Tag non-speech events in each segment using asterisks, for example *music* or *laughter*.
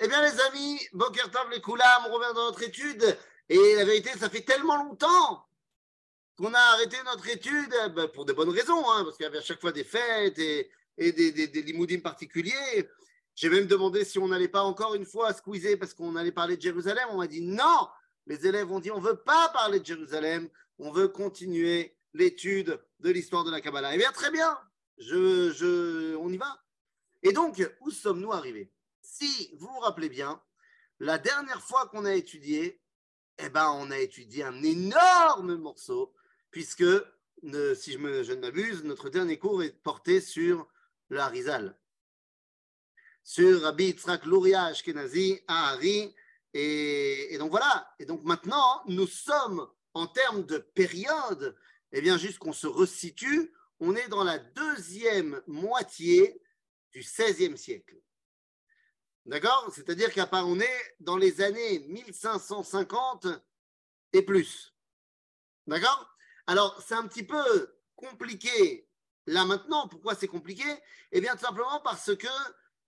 Eh bien, les amis, Boker Tov, les Koulam, on revient dans notre étude. Et la vérité, ça fait tellement longtemps qu'on a arrêté notre étude, eh ben, pour de bonnes raisons, hein, parce qu'il y avait à chaque fois des fêtes et, des, des, des particuliers. J'ai même demandé si on n'allait pas encore une fois squeezer parce qu'on allait parler de Jérusalem. On m'a dit non. Les élèves ont dit on ne veut pas parler de Jérusalem, on veut continuer l'étude de l'histoire de la Kabbalah. Eh bien, très bien, on y va. Et donc, où sommes-nous arrivés? Si vous vous rappelez bien, la dernière fois qu'on a étudié, eh ben, on a étudié un énorme morceau, puisque, si je, ne m'abuse, notre dernier cours est porté sur le Harizal, sur Rabbi Luria Ashkenazi à et, donc voilà. Et donc maintenant, nous sommes en termes de période, eh bien, juste qu'on se resitue, on est dans la deuxième moitié du XVIe siècle. D'accord? C'est-à-dire qu'à part, on est dans les années 1550 et plus. D'accord? Alors, c'est un petit peu compliqué là maintenant. Pourquoi c'est compliqué? Eh bien, tout simplement parce que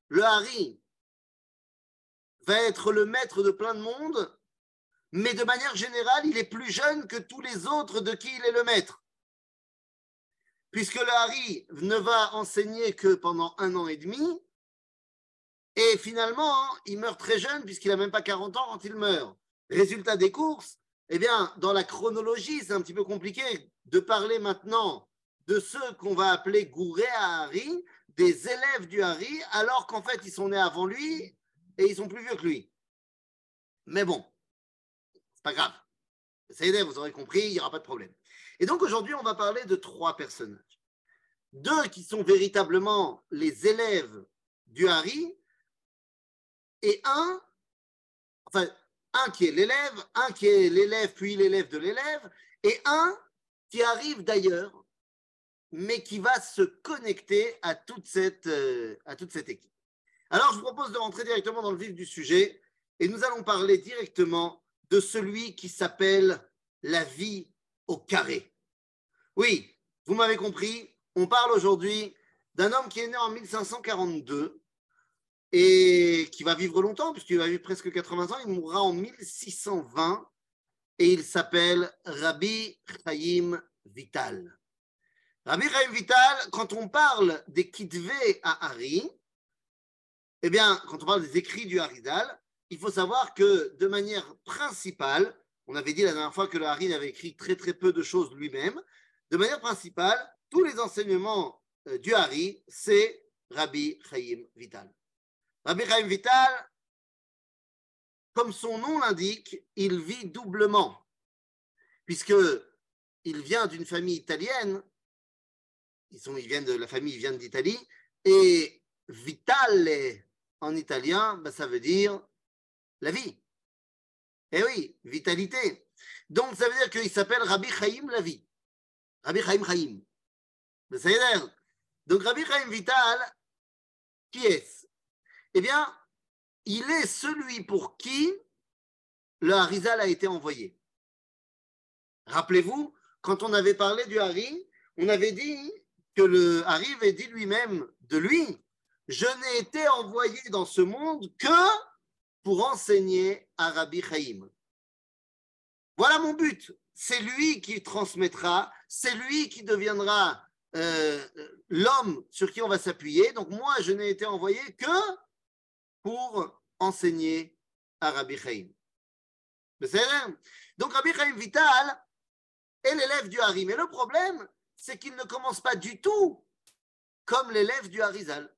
le Hari va être le maître de plein de monde, mais de manière générale, il est plus jeune que tous les autres de qui il est le maître. Puisque le Hari ne va enseigner que pendant un an et demi, et finalement, il meurt très jeune puisqu'il n'a même pas 40 ans quand il meurt. Résultat des courses, eh bien, dans la chronologie, c'est un petit peu compliqué de parler maintenant de ceux qu'on va appeler Gouré à Hari, des élèves du Hari, alors qu'en fait, ils sont nés avant lui et ils sont plus vieux que lui. Mais bon, c'est pas grave. C'est vous aurez compris, il n'y aura pas de problème. Et donc aujourd'hui, on va parler de trois personnages. Deux qui sont véritablement les élèves du Hari, et un, enfin, un qui est l'élève, un qui est l'élève, puis l'élève de l'élève, et un qui arrive d'ailleurs, mais qui va se connecter à toute cette, euh, à toute cette équipe. Alors, je vous propose de rentrer directement dans le vif du sujet, et nous allons parler directement de celui qui s'appelle la vie au carré. Oui, vous m'avez compris, on parle aujourd'hui d'un homme qui est né en 1542 et qui va vivre longtemps, puisqu'il va vivre presque 80 ans. Il mourra en 1620 et il s'appelle Rabbi Chaim Vital. Rabbi Chaim Vital, quand on parle des Kitvé à Hari, eh bien, quand on parle des écrits du Haridal, il faut savoir que de manière principale, on avait dit la dernière fois que le Hari avait écrit très très peu de choses lui-même, de manière principale, tous les enseignements euh, du Hari, c'est Rabbi Chaim Vital. Rabbi Chaim Vital, comme son nom l'indique, il vit doublement, puisque il vient d'une famille italienne, ils, de la famille vient d'Italie, et vitale en italien, ben, ça veut dire la vie. Eh oui, vitalité. Donc ça veut dire qu'il s'appelle Rabbi Chaim la vie. Rabbi Chaim Chaim. Ben, Donc Rabbi Chaim Vital, qui est eh bien, il est celui pour qui le Harizal a été envoyé. Rappelez-vous, quand on avait parlé du Hari, on avait dit que le Hari avait dit lui-même de lui, je n'ai été envoyé dans ce monde que pour enseigner à Rabbi Chaim. Voilà mon but. C'est lui qui transmettra, c'est lui qui deviendra euh, l'homme sur qui on va s'appuyer. Donc moi, je n'ai été envoyé que pour enseigner à Rabbi Chaim. Donc Rabbi Chaim Vital est l'élève du Hari. Mais le problème, c'est qu'il ne commence pas du tout comme l'élève du Harizal.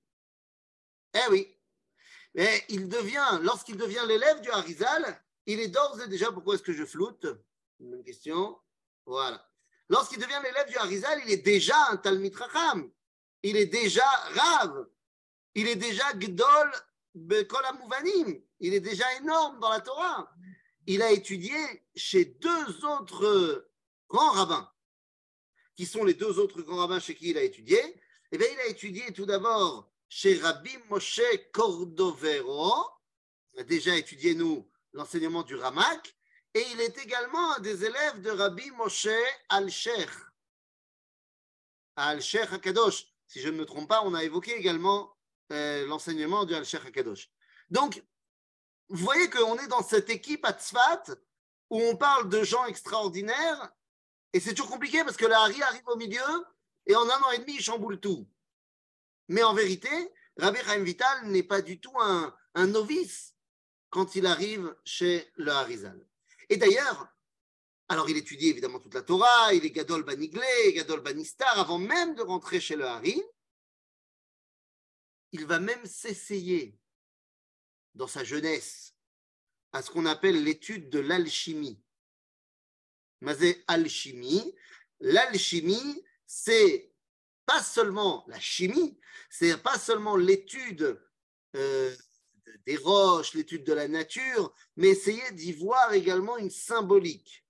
Eh oui. Mais il devient, lorsqu'il devient l'élève du Harizal, il est d'ores et déjà, pourquoi est-ce que je floute? Une question. Voilà. Lorsqu'il devient l'élève du Harizal, il est déjà un Talmid Racham. Il est déjà Rav. Il est déjà Gdol il est déjà énorme dans la Torah. Il a étudié chez deux autres grands rabbins, qui sont les deux autres grands rabbins chez qui il a étudié? Eh bien, il a étudié tout d'abord chez Rabbi Moshe Cordovero. Il a déjà étudié, nous, l'enseignement du Ramak. Et il est également un des élèves de Rabbi Moshe Al-Sheikh. Al-Sheikh HaKadosh. Si je ne me trompe pas, on a évoqué également euh, l'enseignement du Al-Sheikh HaKadosh. Donc, vous voyez qu'on est dans cette équipe à Tzfat où on parle de gens extraordinaires et c'est toujours compliqué parce que la Hari arrive au milieu et en un an et demi, il chamboule tout. Mais en vérité, Rabbi Chaim Vital n'est pas du tout un, novice quand il arrive chez le Harizal. Et d'ailleurs, alors il étudie évidemment toute la Torah, il est Gadol Baniglé, Gadol Banistar, avant même de rentrer chez le Hari. Il va même s'essayer dans sa jeunesse à ce qu'on appelle l'étude de l'alchimie. Mazé alchimie. L'alchimie, c'est pas seulement la chimie, c'est pas seulement l'étude euh, des roches, l'étude de la nature, mais essayer d'y voir également une symbolique.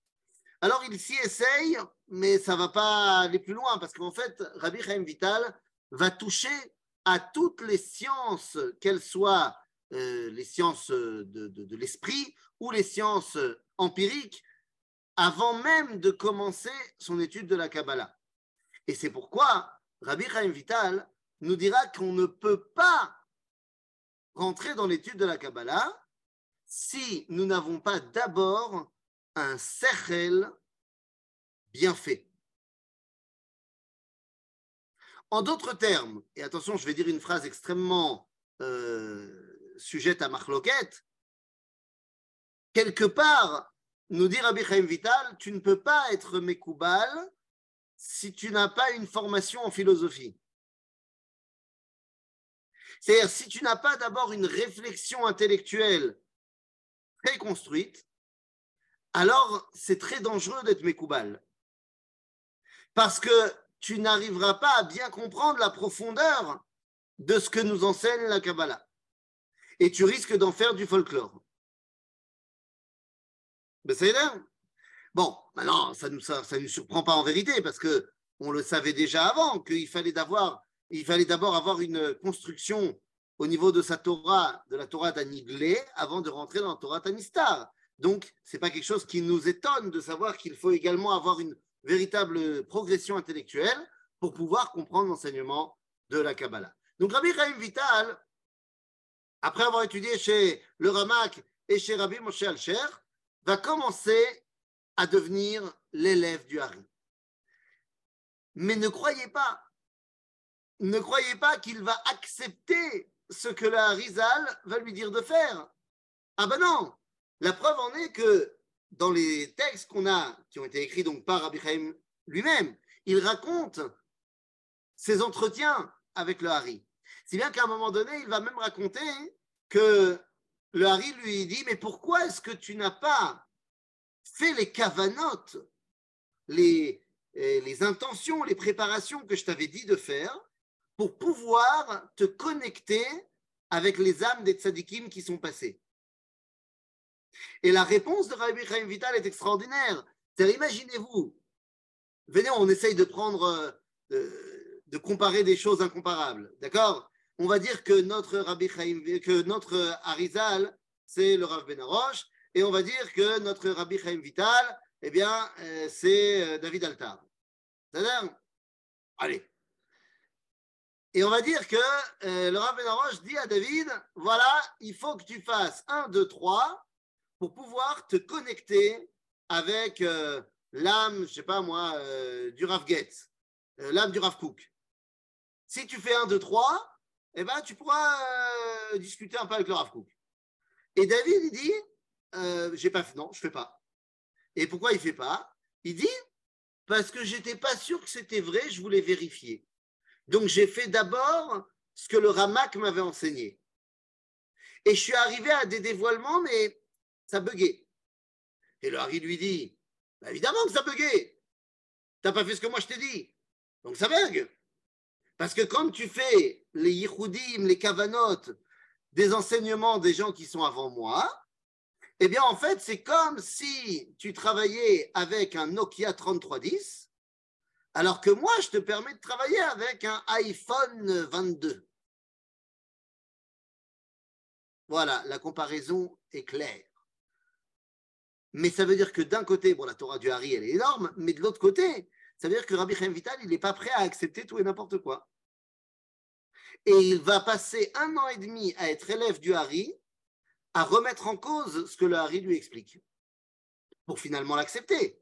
Alors il s'y essaye, mais ça va pas aller plus loin, parce qu'en fait, Rabbi Chaim Vital va toucher à toutes les sciences, qu'elles soient euh, les sciences de, l'esprit ou les sciences empiriques, avant même de commencer son étude de la Kabbalah. Et c'est pourquoi Rabbi Chaim Vital nous dira qu'on ne peut pas rentrer dans l'étude de la Kabbalah si nous n'avons pas d'abord un sechel bien fait. En d'autres termes, et attention, je vais dire une phrase extrêmement euh, sujette à marloquette, quelque part, nous dit Rabbi Chaim Vital, tu ne peux pas être Mekoubal si tu n'as pas une formation en philosophie. C'est-à-dire, si tu n'as pas d'abord une réflexion intellectuelle très construite, alors c'est très dangereux d'être mécoubal. Parce que tu n'arriveras pas à bien comprendre la profondeur de ce que nous enseigne la Kabbalah. Et tu risques d'en faire du folklore. Ben, c'est Bon, maintenant, ça ne nous, ça, surprend pas en vérité, parce que on le savait déjà avant, qu'il fallait d'abord il fallait d'abord avoir une construction au niveau de sa Torah, de la Torah d'Aniglé, avant de rentrer dans la Torah d'Anistar. Donc, ce n'est pas quelque chose qui nous étonne de savoir qu'il faut également avoir une véritable progression intellectuelle pour pouvoir comprendre l'enseignement de la Kabbalah. Donc, Rabbi Chaim Vital, après avoir étudié chez le Ramak et chez Rabbi Moshe Alcher, va commencer à devenir l'élève du Hari. Mais ne croyez pas, ne croyez pas qu'il va accepter ce que le Harizal va lui dire de faire. Ah ben non, la preuve en est que dans les textes qu'on a, qui ont été écrits par Rabbi lui-même, il raconte ses entretiens avec le Hari. Si bien qu'à un moment donné, il va même raconter que le Hari lui dit Mais pourquoi est-ce que tu n'as pas fais les cavanotes, les, euh, les intentions, les préparations que je t'avais dit de faire pour pouvoir te connecter avec les âmes des tzadikim qui sont passés. Et la réponse de Rabbi Chaim Vital est extraordinaire. Imaginez-vous, venez, on essaye de prendre, euh, de, comparer des choses incomparables, d'accord? On va dire que notre Rabbi Chaim, que notre Arizal, c'est le Rav Benaroche, et on va dire que notre Rabbi Chaim Vital, eh bien, euh, c'est euh, David Altar. C'est-à-dire, allez. Et on va dire que euh, le Rabbi Naroche dit à David, voilà, il faut que tu fasses 1, 2, 3 pour pouvoir te connecter avec l'âme, je sais pas moi, du Rav Getz, l'âme du Rav Cook. Si tu fais 1, 2, 3, eh ben, tu pourras discuter un peu avec le Rav Cook. Et David, il dit, euh, j'ai pas non, je fais pas. Et pourquoi il fait pas? Il dit parce que j'étais pas sûr que c'était vrai, je voulais vérifier. Donc j'ai fait d'abord ce que le Ramak m'avait enseigné. Et je suis arrivé à des dévoilements, mais ça buguait. Et le Harry lui dit bah, évidemment que ça buguait. T'as pas fait ce que moi je t'ai dit. Donc ça bug. Parce que quand tu fais les yichoudim, les kavanotes, des enseignements des gens qui sont avant moi, eh bien, en fait, c'est comme si tu travaillais avec un Nokia 3310, alors que moi, je te permets de travailler avec un iPhone 22. Voilà, la comparaison est claire. Mais ça veut dire que d'un côté, bon, la Torah du Hari, elle est énorme, mais de l'autre côté, ça veut dire que Rabbi Chaim Vital, il n'est pas prêt à accepter tout et n'importe quoi. Et il va passer un an et demi à être élève du Hari à remettre en cause ce que le Hari lui explique, pour finalement l'accepter.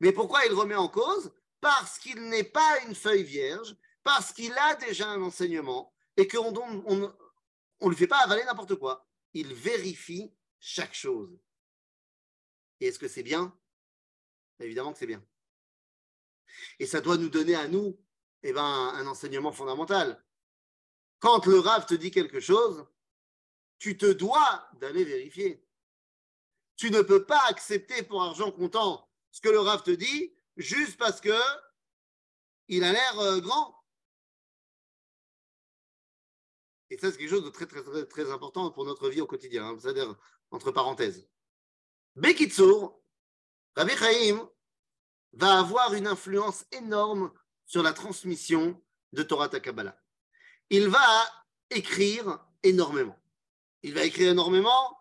Mais pourquoi il remet en cause? Parce qu'il n'est pas une feuille vierge, parce qu'il a déjà un enseignement et qu'on ne on, lui fait pas avaler n'importe quoi. Il vérifie chaque chose. Et est-ce que c'est bien? Évidemment que c'est bien. Et ça doit nous donner à nous eh ben, un enseignement fondamental. Quand le Rav te dit quelque chose, tu te dois d'aller vérifier. Tu ne peux pas accepter pour argent comptant ce que le Rav te dit juste parce que il a l'air euh, grand. Et ça, c'est quelque chose de très, très, très, important pour notre vie au quotidien. Hein. C'est-à-dire, entre parenthèses. Bekitsour, Rabbi Chaim va avoir une influence énorme sur la transmission de Torah Takabala. Il va écrire énormément. Il va écrire énormément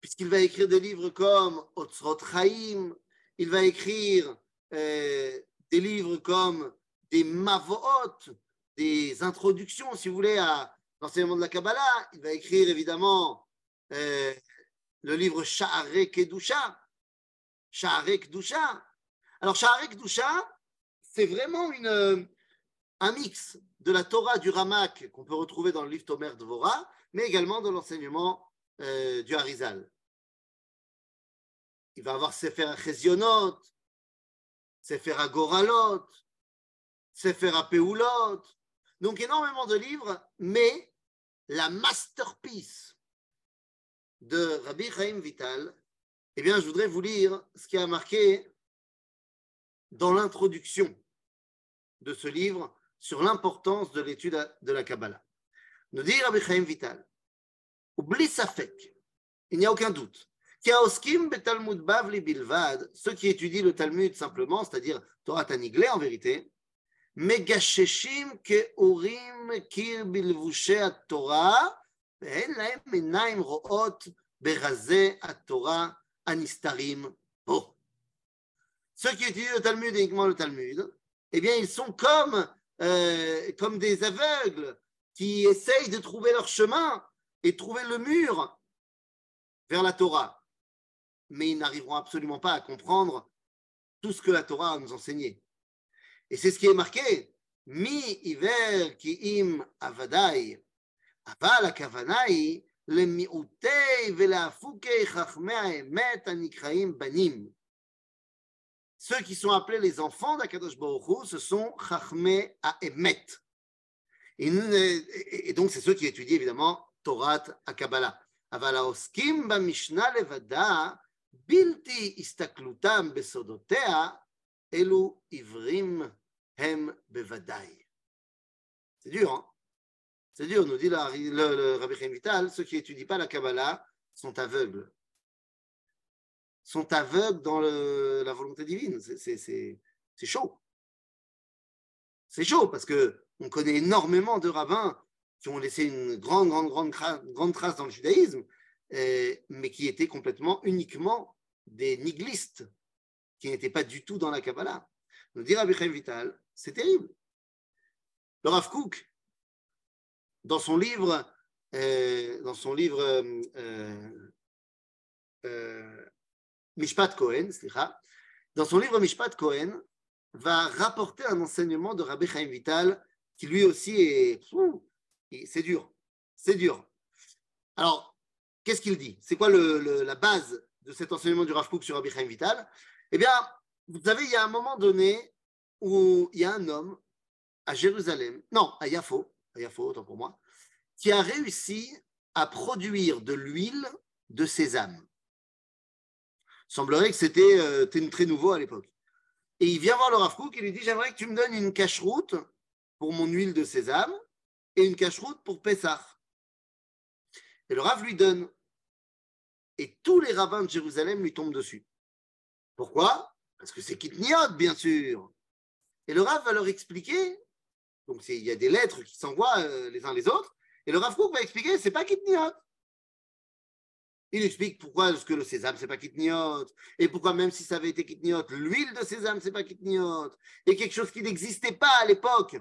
puisqu'il va écrire des livres comme Otzrot Chaim, il va écrire euh, des livres comme des Mavoot, des introductions, si vous voulez, à l'enseignement de la Kabbalah. Il va écrire évidemment euh, le livre Sha'are Kedusha. Sha'are Kedusha. Alors, Sha'are Kedusha, c'est vraiment une, un mix de la Torah du Ramak qu'on peut retrouver dans le livre Tomer Dvora, mais également de l'enseignement euh, du Harizal. Il va avoir Sefer Chezionot, Sefer Agoralot, Sefer Peulot, donc énormément de livres, mais la masterpiece de Rabbi Chaim Vital, eh bien, je voudrais vous lire ce qui a marqué dans l'introduction de ce livre sur l'importance de l'étude de la Kabbalah. Nous dit Rabbi Chaim Vital, oublie Safek, il n'y a aucun doute. Kaoskim betalmud bavli bilvad, ceux qui étudient le Talmud simplement, c'est-à-dire Torah Taniglé en vérité, megasheshim ke orim kir bilvushe Torah, ואין להם עיניים רואות ברזי התורה הנסתרים פה. Ceux qui étudient le Talmud uniquement le Talmud, eh bien, ils sont comme, euh, comme des aveugles qui essayent de trouver leur chemin et trouver le mur vers la Torah. Mais ils n'arriveront absolument pas à comprendre tout ce que la Torah a nous enseigné. Et c'est ce qui est marqué. Mi iver ki im avadai. אבל הכוונה היא למיעוטי ולהפוקי חכמי האמת הנקראים בנים. Ceux qui sont appelés les enfants d'Akadosh Baruch Hu, ce sont Chachmé Aemet. Et, et donc, c'est ceux qui étudient évidemment Torah Akabala. אבל העוסקים במשנה לבדה, בלתי הסתכלותם בסודותיה, אלו עיוורים הם בוודאי. C'est dur, hein C'est dur, nous dit le, le, le Rabbi Chaim Vital, ceux qui n'étudient pas la Kabbalah sont aveugles sont aveugles dans la volonté divine. C'est chaud. C'est chaud parce que on connaît énormément de rabbins qui ont laissé une grande, grande, grande, grande trace dans le judaïsme, mais qui étaient complètement, uniquement des niglistes, qui n'étaient pas du tout dans la Kabbalah. Nous dire Rabbi Vital, c'est terrible. Le Rav dans son livre, euh, dans son livre euh, euh, Mishpat Cohen, dans son livre Mishpat Cohen, va rapporter un enseignement de Rabbi Chaim Vital qui lui aussi est. C'est dur. C'est dur. Alors, qu'est-ce qu'il dit? C'est quoi la base de cet enseignement du Rav Kook sur Rabbi Chaim Vital? Eh bien, vous savez, il y a un moment donné où il y a un homme à Jérusalem, non, à Yafo, à Yafo, autant pour moi, qui a réussi à produire de l'huile de sésame semblerait que c'était euh, très nouveau à l'époque. Et il vient voir le Rav Kook et lui dit J'aimerais que tu me donnes une cache-route pour mon huile de sésame et une cache-route pour Pessah. Et le Rav lui donne. Et tous les rabbins de Jérusalem lui tombent dessus. Pourquoi? Parce que c'est Kitniot, bien sûr. Et le Rav va leur expliquer. Donc il y a des lettres qui s'envoient euh, les uns les autres. Et le Rav va expliquer c'est pas Kitniot. Il explique pourquoi ce que le sésame, c'est pas kitniot, et pourquoi même si ça avait été kitniot, l'huile de sésame, c'est pas kitniot, et quelque chose qui n'existait pas à l'époque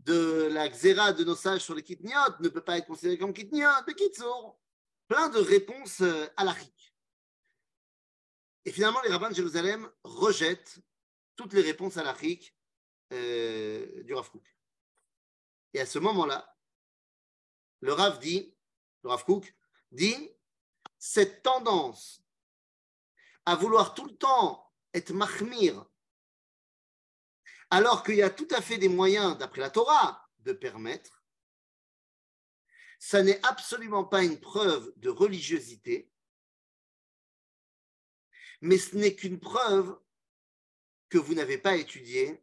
de la xéra de nos sages sur les kitniot ne peut pas être considéré comme kitniot, mais kitsour. plein de réponses euh, à halachiques. Et finalement, les rabbins de Jérusalem rejettent toutes les réponses à euh, du Rav Kook. Et à ce moment-là, le Rav dit, le Rav Kook dit, cette tendance à vouloir tout le temps être mahmir, alors qu'il y a tout à fait des moyens, d'après la Torah, de permettre, ça n'est absolument pas une preuve de religiosité, mais ce n'est qu'une preuve que vous n'avez pas étudié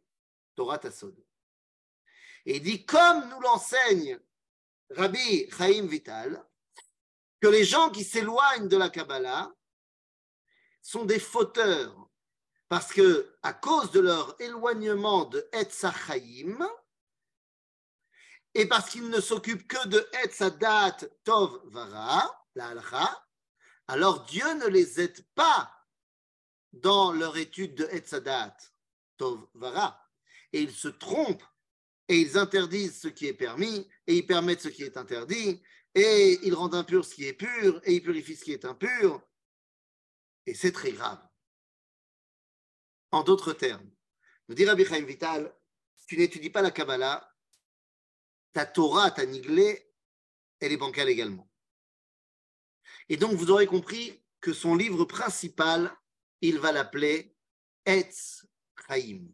Torah Tassod. Et il dit, comme nous l'enseigne Rabbi Chaim Vital, que les gens qui s'éloignent de la Kabbalah sont des fauteurs, parce que à cause de leur éloignement de Etzachaim, et parce qu'ils ne s'occupent que de Etzadat Tov Vara, la alors Dieu ne les aide pas dans leur étude de Etzadat Tov Vara. Et ils se trompent et ils interdisent ce qui est permis et ils permettent ce qui est interdit et ils rendent impur ce qui est pur et ils purifient ce qui est impur. Et c'est très grave. En d'autres termes, nous dit Rabbi Chaim Vital, tu n'étudies pas la Kabbalah, ta Torah, ta Niglé, elle est bancale également. Et donc, vous aurez compris que son livre principal, il va l'appeler Etz Chaim.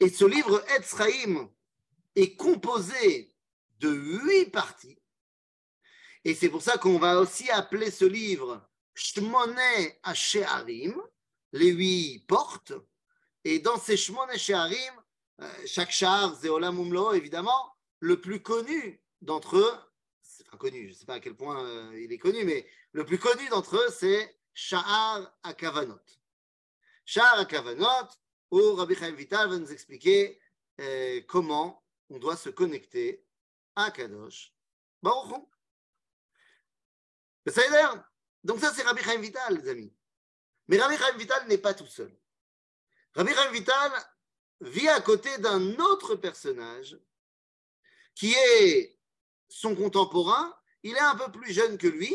Et ce livre Etz Chaim est composé de huit parties. Et c'est pour ça qu'on va aussi appeler ce livre Shmone She'arim, les huit portes. Et dans ces Shmone She'arim, euh, chaque char, Zéolam Umlo, évidemment, le plus connu d'entre eux, c'est enfin connu, je ne sais pas à quel point euh, il est connu, mais le plus connu d'entre eux, c'est Sha'ar Akavanot. Sha'ar Akavanot, où Rabbi Chaim Vital va nous expliquer euh, comment on doit se connecter à Kadosh Baruch donc ça, c'est Rabbi Chaim Vital, les amis. Mais Rabbi Chaim Vital n'est pas tout seul. Rabbi Chaim Vital vit à côté d'un autre personnage qui est son contemporain. Il est un peu plus jeune que lui,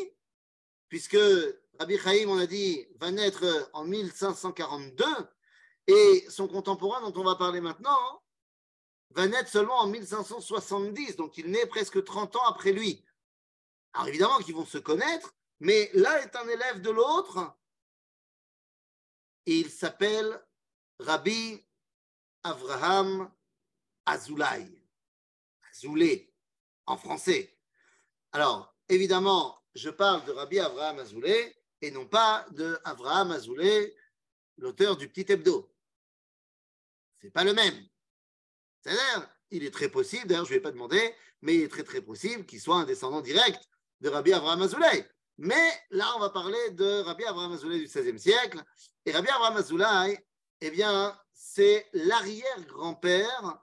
puisque Rabbi Chaim, on a dit, va naître en 1542, et son contemporain dont on va parler maintenant va naître seulement en 1570, donc il naît presque 30 ans après lui. Alors évidemment qu'ils vont se connaître, mais l'un est un élève de l'autre, et il s'appelle Rabbi Avraham Azoulay. Azoulay, en français. Alors, évidemment, je parle de Rabbi Avraham Azoulay et non pas de Avraham Azoulay, l'auteur du petit hebdo. C'est pas le même. C'est-à-dire, il est très possible, d'ailleurs je ne vais pas demander, mais il est très très possible qu'il soit un descendant direct de Rabbi Avraham Azoulay. Mais là, on va parler de Rabbi Avraham Azoulay du XVIe siècle. Et Rabbi Avraham Azoulay, eh bien, c'est l'arrière-grand-père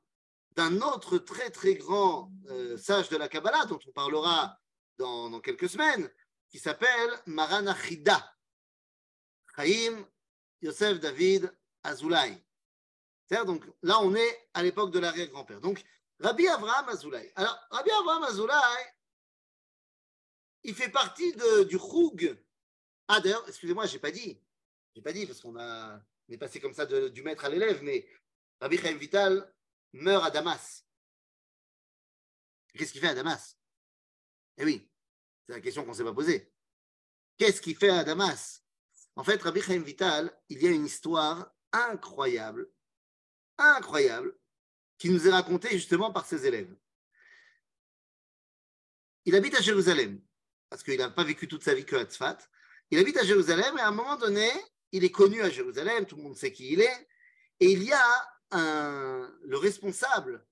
d'un autre très très grand euh, sage de la Kabbalah, dont on parlera dans, quelques semaines, qui s'appelle Maran Achida, Chaim Yosef David Azoulay. Donc là, on est à l'époque de l'arrière-grand-père. Donc, Rabbi Avraham Azoulay. Alors, Rabbi Avraham Azoulay, il fait partie du Choug. Ah, d'ailleurs, excusez-moi, je n'ai pas dit. Je n'ai pas dit parce qu'on a, est passé comme ça du maître à l'élève, mais Rabbi Chaim Vital meurt à Damas. Qu'est-ce qu'il fait à Damas? Eh oui, c'est la question qu'on ne s'est pas posée. Qu'est-ce qu'il fait à Damas? En fait, Rabbi Chaim Vital, il y a une histoire incroyable, incroyable, qui nous est racontée justement par ses élèves. Il habite à Jérusalem parce qu'il n'a pas vécu toute sa vie que à Tzfat. Il habite à Jérusalem et à un moment donné, il est connu à Jérusalem, tout le monde sait qui il est, et il y a le responsable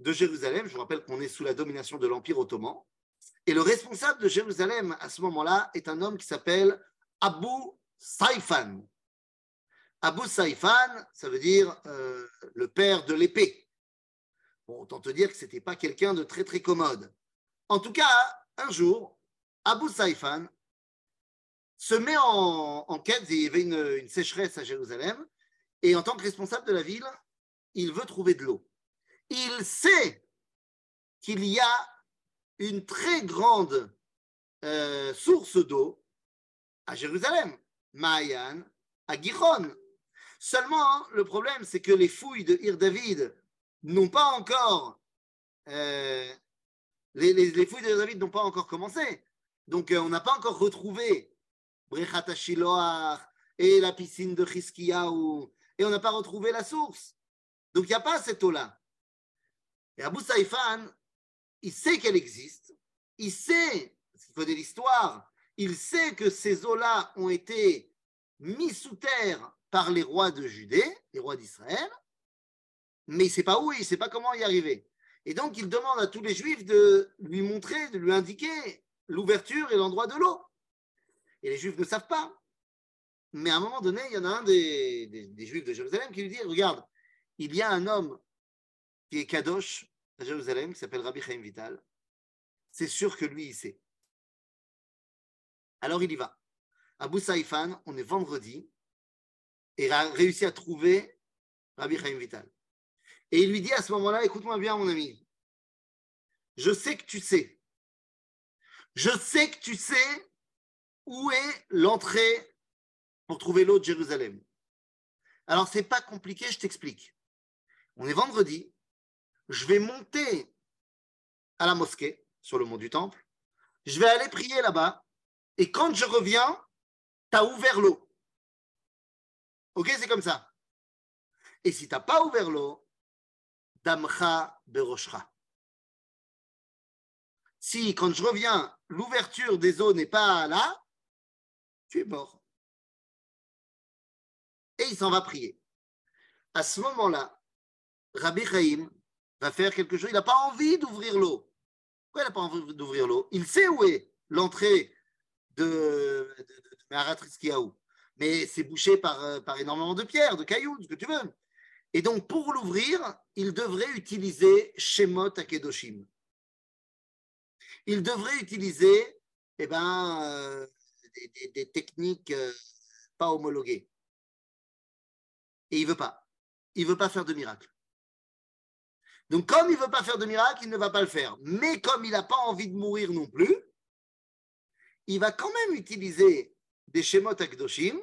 de Jérusalem, je vous rappelle qu'on est sous la domination de l'Empire ottoman, et le responsable de Jérusalem à ce moment-là est un homme qui s'appelle Abu Saifan. Abu Saifan, ça veut dire euh, le père de l'épée. Autant te dire que ce n'était pas quelqu'un de très très commode. En tout cas, un jour, Abu Saifan se met en, quête, il y avait une, sécheresse à Jérusalem, et en tant que responsable de la ville, il veut trouver de l'eau. Il sait qu'il y a une très grande euh, source d'eau à Jérusalem, Maayan, à Giron. Seulement, hein, le problème, c'est que les fouilles de Ir David n'ont pas encore, euh, les, fouilles de David n'ont pas encore commencé. Donc, euh, on n'a pas encore retrouvé Brechat et la piscine de Chiskiyahu, et on n'a pas retrouvé la source. Donc, il n'y a pas cette eau-là. Et Abu Saïfan, il sait qu'elle existe, il sait, parce qu'il connaît l'histoire, il sait que ces eaux-là ont été mis sous terre par les rois de Judée, les rois d'Israël, mais il ne sait pas où, il ne sait pas comment y arriver. Et donc, il demande à tous les juifs de lui montrer, de lui indiquer l'ouverture et l'endroit de l'eau. Et les juifs ne savent pas. Mais à un moment donné, il y en a un des, juifs de Jérusalem qui lui dit, regarde, il y a un homme qui est Kadosh à Jérusalem, qui s'appelle Rabbi Chaim Vital. C'est sûr que lui, il sait. Alors il y va. Abu Saïfan, on est vendredi, et a réussi à trouver Rabbi Chaim Vital. Et il lui dit à ce moment-là, écoute-moi bien mon ami, je sais que tu sais, je sais que tu sais où est l'entrée pour trouver l'eau de Jérusalem. Alors c'est pas compliqué, je t'explique. On est vendredi, je vais monter à la mosquée sur le mont du Temple, je vais aller prier là-bas, et quand je reviens, tu as ouvert l'eau. Ok, c'est comme ça. Et si tu n'as pas ouvert l'eau, damcha beroshra. Si, quand je reviens, l'ouverture des eaux n'est pas là, tu es mort. Et il s'en va prier. À ce moment-là, Rabbi Chaim va faire quelque chose. Il n'a pas envie d'ouvrir l'eau. Pourquoi il n'a pas envie d'ouvrir l'eau? Il sait où est l'entrée de, de, de, mais c'est bouché par, euh, par énormément de pierres, de cailloux, ce que tu veux. Et donc, pour l'ouvrir, il devrait utiliser Shemot Akedoshim. Il devrait utiliser eh ben, euh, des, techniques euh, pas homologuées. Et il ne veut pas. Il ne veut pas faire de miracle. Donc, comme il ne veut pas faire de miracle, il ne va pas le faire. Mais comme il n'a pas envie de mourir non plus, il va quand même utiliser des Shemot Akdoshim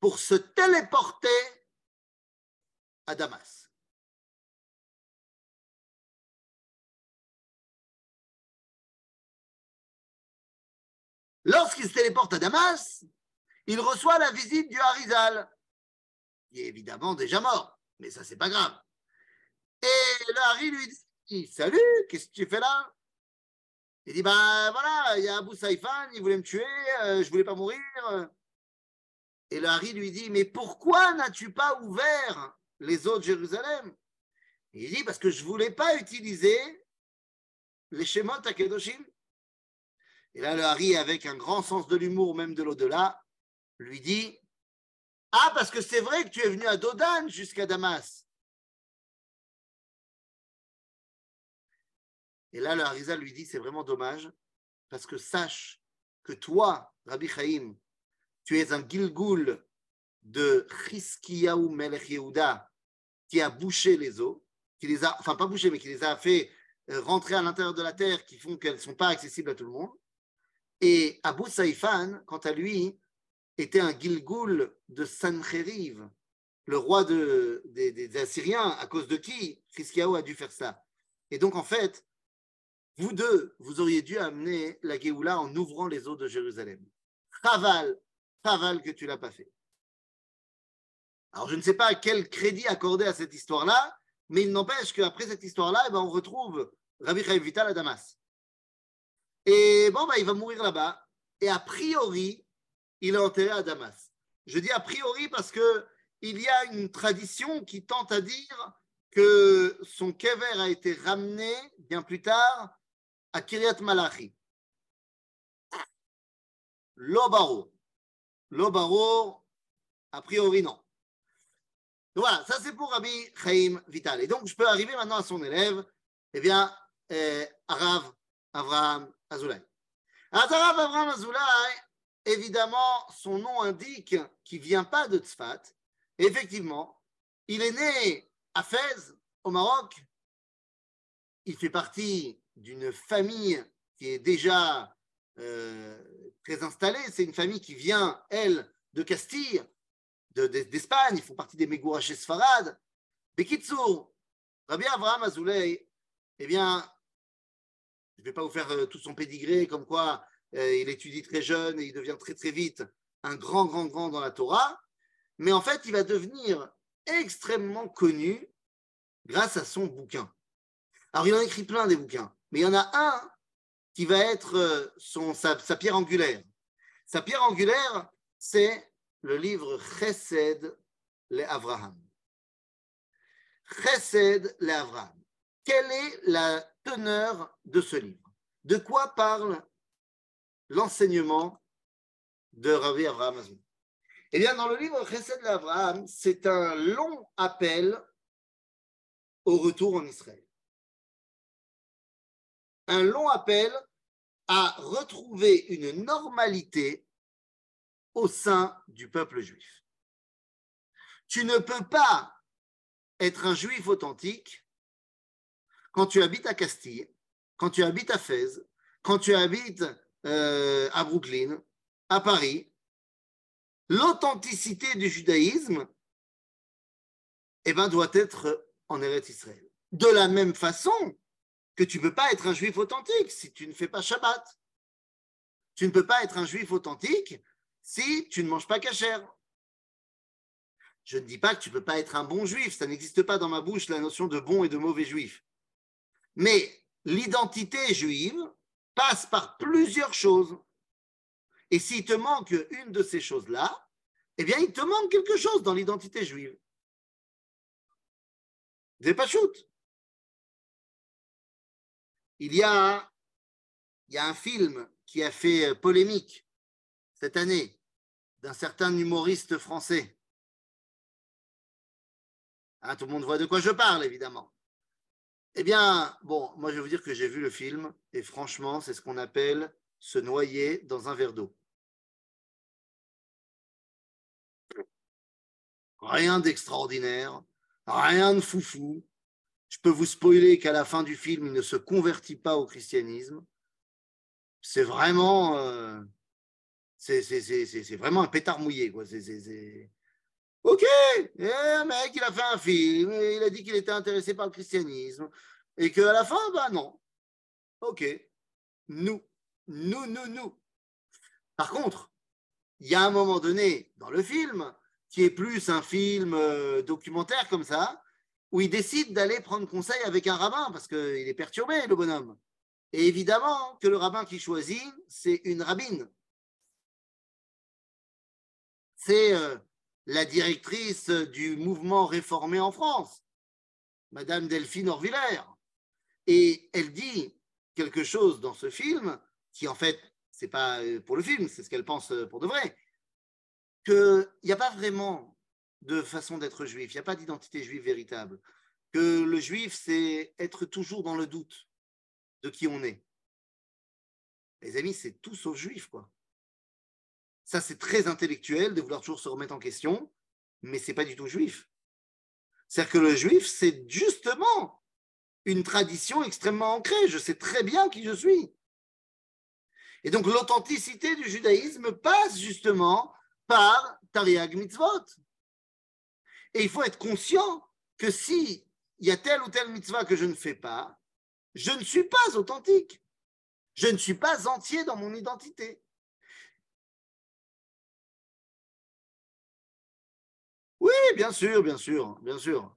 pour se téléporter à Damas. Lorsqu'il se téléporte à Damas, il reçoit la visite du Harizal, qui est évidemment déjà mort, mais ça, c'est pas grave. Et le Hari lui dit Salut, qu'est-ce que tu fais là? Il dit Ben voilà, il y a Abu Saïfan, il voulait me tuer, euh, je voulais pas mourir. Et le Hari lui dit, mais pourquoi n'as-tu pas ouvert les eaux de Jérusalem? Il dit, parce que je voulais pas utiliser les Shemot à Kedoshim. Et là, le Hari, avec un grand sens de l'humour, même de l'au-delà, lui dit, ah, parce que c'est vrai que tu es venu à Dodan jusqu'à Damas. Et là, le Harisa lui dit, c'est vraiment dommage, parce que sache que toi, Rabbi Chaim, tu es un Gilgul de Chiskiyahu Melech Yehuda qui a bouché les eaux, qui les a, enfin pas bouché, mais qui les a fait euh, rentrer à l'intérieur de la terre, qui font qu'elles ne sont pas accessibles à tout le monde. Et Abu Saïfan, quant à lui, était un Gilgul de Sancheriv, le roi de, des, Assyriens, à cause de qui Chiskiyahu a dû faire ça. Et donc, en fait, vous deux, vous auriez dû amener la Géoula en ouvrant les eaux de Jérusalem. Chaval, Chaval que tu l'as pas fait. Alors, je ne sais pas quel crédit accorder à cette histoire-là, mais il n'empêche qu'après cette histoire-là, eh ben, on retrouve Rabbi Chaim Vital à Damas. Et bon, ben, il va mourir là-bas. Et a priori, il est enterré à Damas. Je dis a priori parce que il y a une tradition qui tente à dire que son kever a été ramené bien plus tard à Kiryat Malachi. Lobaro. L'obaro, a priori non. voilà, ça c'est pour Rabbi Chaim Vital. Et donc je peux arriver maintenant à son élève, eh bien, Arav Avraham Azoulay. Arav Avraham Azoulay, évidemment, son nom indique qu'il ne vient pas de Tzfat. effectivement, il est né à Fès, au Maroc. il fait partie d'une famille qui est déjà euh, très installée. C'est une famille qui vient, elle, de Castille, d'Espagne. De, ils font partie des Megouraché Sfarad. Bekitsour, Rabbi Avraham Azoulay, eh bien, je ne vais pas vous faire euh, tout son pédigré, comme quoi euh, il étudie très jeune et il devient très très vite un grand, grand, grand dans la Torah. Mais en fait, il va devenir extrêmement connu grâce à son bouquin. Alors, il en écrit plein des bouquins, mais il y en a un qui va être euh, sa, pierre angulaire. Sa pierre angulaire, c'est le livre Chesed le Avraham. Chesed le Avraham. Quelle est la teneur de ce livre? De quoi parle l'enseignement de Rabbi Avraham Eh bien, dans le livre Chesed le Avraham, c'est un long appel au retour en Israël un long appel à retrouver une normalité au sein du peuple juif. Tu ne peux pas être un juif authentique quand tu habites à Castille, quand tu habites à Fès, quand tu habites euh, à Brooklyn, à Paris. L'authenticité du judaïsme eh ben, doit être en Eretz Israël. De la même façon que tu ne peux pas être un juif authentique si tu ne fais pas Shabbat. Tu ne peux pas être un juif authentique si tu ne manges pas cachère. Je ne dis pas que tu ne peux pas être un bon juif, ça n'existe pas dans ma bouche la notion de bon et de mauvais juif. Mais l'identité juive passe par plusieurs choses. Et s'il te manque une de ces choses-là, eh bien, il te manque quelque chose dans l'identité juive. C'est pas shoot il y a, un film qui a fait polémique cette année d'un certain humoriste français. Ah, tout le monde voit de quoi je parle, évidemment. Eh bien, bon, moi je vais vous dire que j'ai vu le film et franchement, c'est ce qu'on appelle se noyer dans un verre d'eau. Rien d'extraordinaire, rien de foufou, je peux vous spoiler qu'à la fin du film, il ne se convertit pas au christianisme. C'est vraiment, euh, vraiment un pétard mouillé. Quoi. Ok, eh, mec, il a fait un film, il a dit qu'il était intéressé par le christianisme, et qu'à la fin, bah non. Ok, nous, nous, nous, nous. Par contre, il y a un moment donné dans le film, qui est plus un film euh, documentaire comme ça, où il décide d'aller prendre conseil avec un rabbin parce qu'il est perturbé, le bonhomme. Et évidemment que le rabbin qu'il choisit, c'est une rabbine. C'est euh, la directrice du mouvement réformé en France, Madame Delphine Orviller. Et elle dit quelque chose dans ce film qui, en fait, c'est pas euh, pour le film, c'est ce qu'elle pense euh, pour de vrai, qu'il n'y a pas vraiment de façon d'être juif. Il n'y a pas d'identité juive véritable. Que le juif, c'est être toujours dans le doute de qui on est. Les amis, c'est tout sauf juif, quoi. Ça, c'est très intellectuel de vouloir toujours se remettre en question, mais c'est pas du tout juif. C'est-à-dire que le juif, c'est justement une tradition extrêmement ancrée. Je sais très bien qui je suis. Et donc, l'authenticité du judaïsme passe justement par Tariag Mitzvot. Et il faut être conscient que si il y a telle ou telle mitzvah que je ne fais pas, je ne suis pas authentique. Je ne suis pas entier dans mon identité. Oui, bien sûr, bien sûr, bien sûr.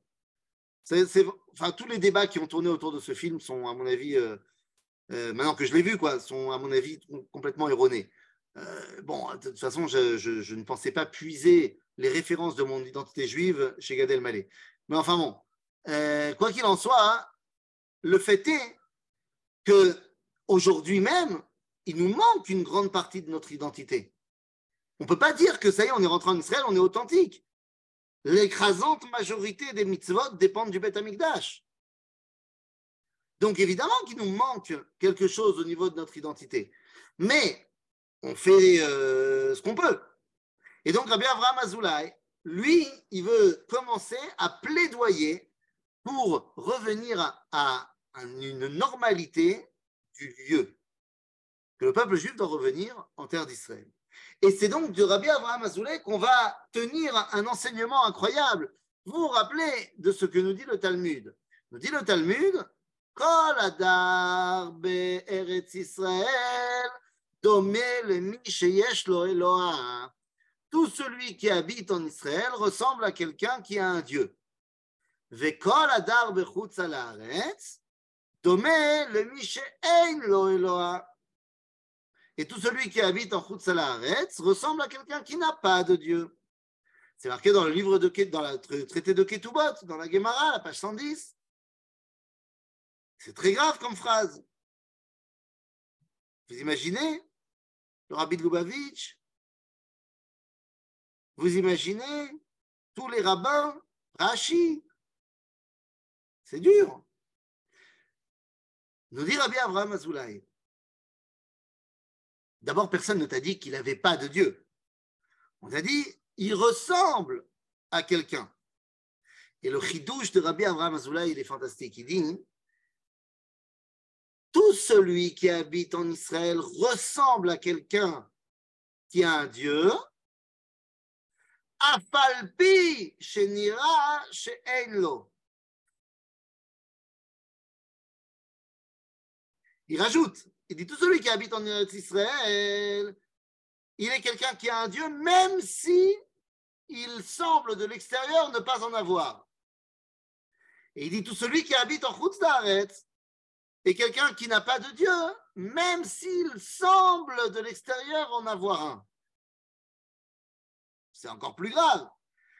enfin, tous les débats qui ont tourné autour de ce film sont, à mon avis, euh, euh, maintenant que je l'ai vu, quoi, sont, à mon avis, complètement erronés. Euh, bon, de toute façon, je, je, ne pensais pas puiser les références de mon identité juive chez Gad Elmaleh. Mais enfin bon, euh, quoi qu'il en soit, hein, le fait est que aujourd'hui même, il nous manque une grande partie de notre identité. On ne peut pas dire que ça y est, on est rentré en Israël, on est authentique. L'écrasante majorité des mitzvot dépendent du Beth Amikdash. Donc évidemment qu'il nous manque quelque chose au niveau de notre identité. Mais on fait euh, ce qu'on peut. Et donc, Rabbi Avraham Azoulay, lui, il veut commencer à plaidoyer pour revenir à, une normalité du lieu, que le peuple juif doit revenir en terre d'Israël. Et c'est donc du Rabbi Abraham Azoulay qu'on va tenir un enseignement incroyable. Vous vous rappelez de ce que nous dit le Talmud? Nous dit le Talmud Kol adar be'eretz Israël domé le mi lo Eloah. Tout celui qui habite en Israël ressemble à quelqu'un qui a un Dieu. Et tout celui qui habite en Chutz ressemble à quelqu'un qui n'a pas de Dieu. C'est marqué dans le livre de dans le traité de Ketubot, dans la Gemara, la page 110. C'est très grave comme phrase. Vous imaginez le rabbi de Lubavitch Vous imaginez tous les rabbins Rashi C'est dur. Nous dit Rabbi Abraham Azoulay. D'abord, personne ne t'a dit qu'il n'avait pas de Dieu. On t'a dit, il ressemble à quelqu'un. Et le chidouche de Rabbi Abraham Azoulay, il est fantastique. Il dit, tout celui qui habite en Israël ressemble à quelqu'un qui a un Dieu. Il rajoute, il dit tout celui qui habite en Israël, il est quelqu'un qui a un Dieu, même si il semble de l'extérieur ne pas en avoir. Et il dit tout celui qui habite en Chutz est quelqu'un qui n'a pas de Dieu, même s'il semble de l'extérieur en avoir un. C'est encore plus grave.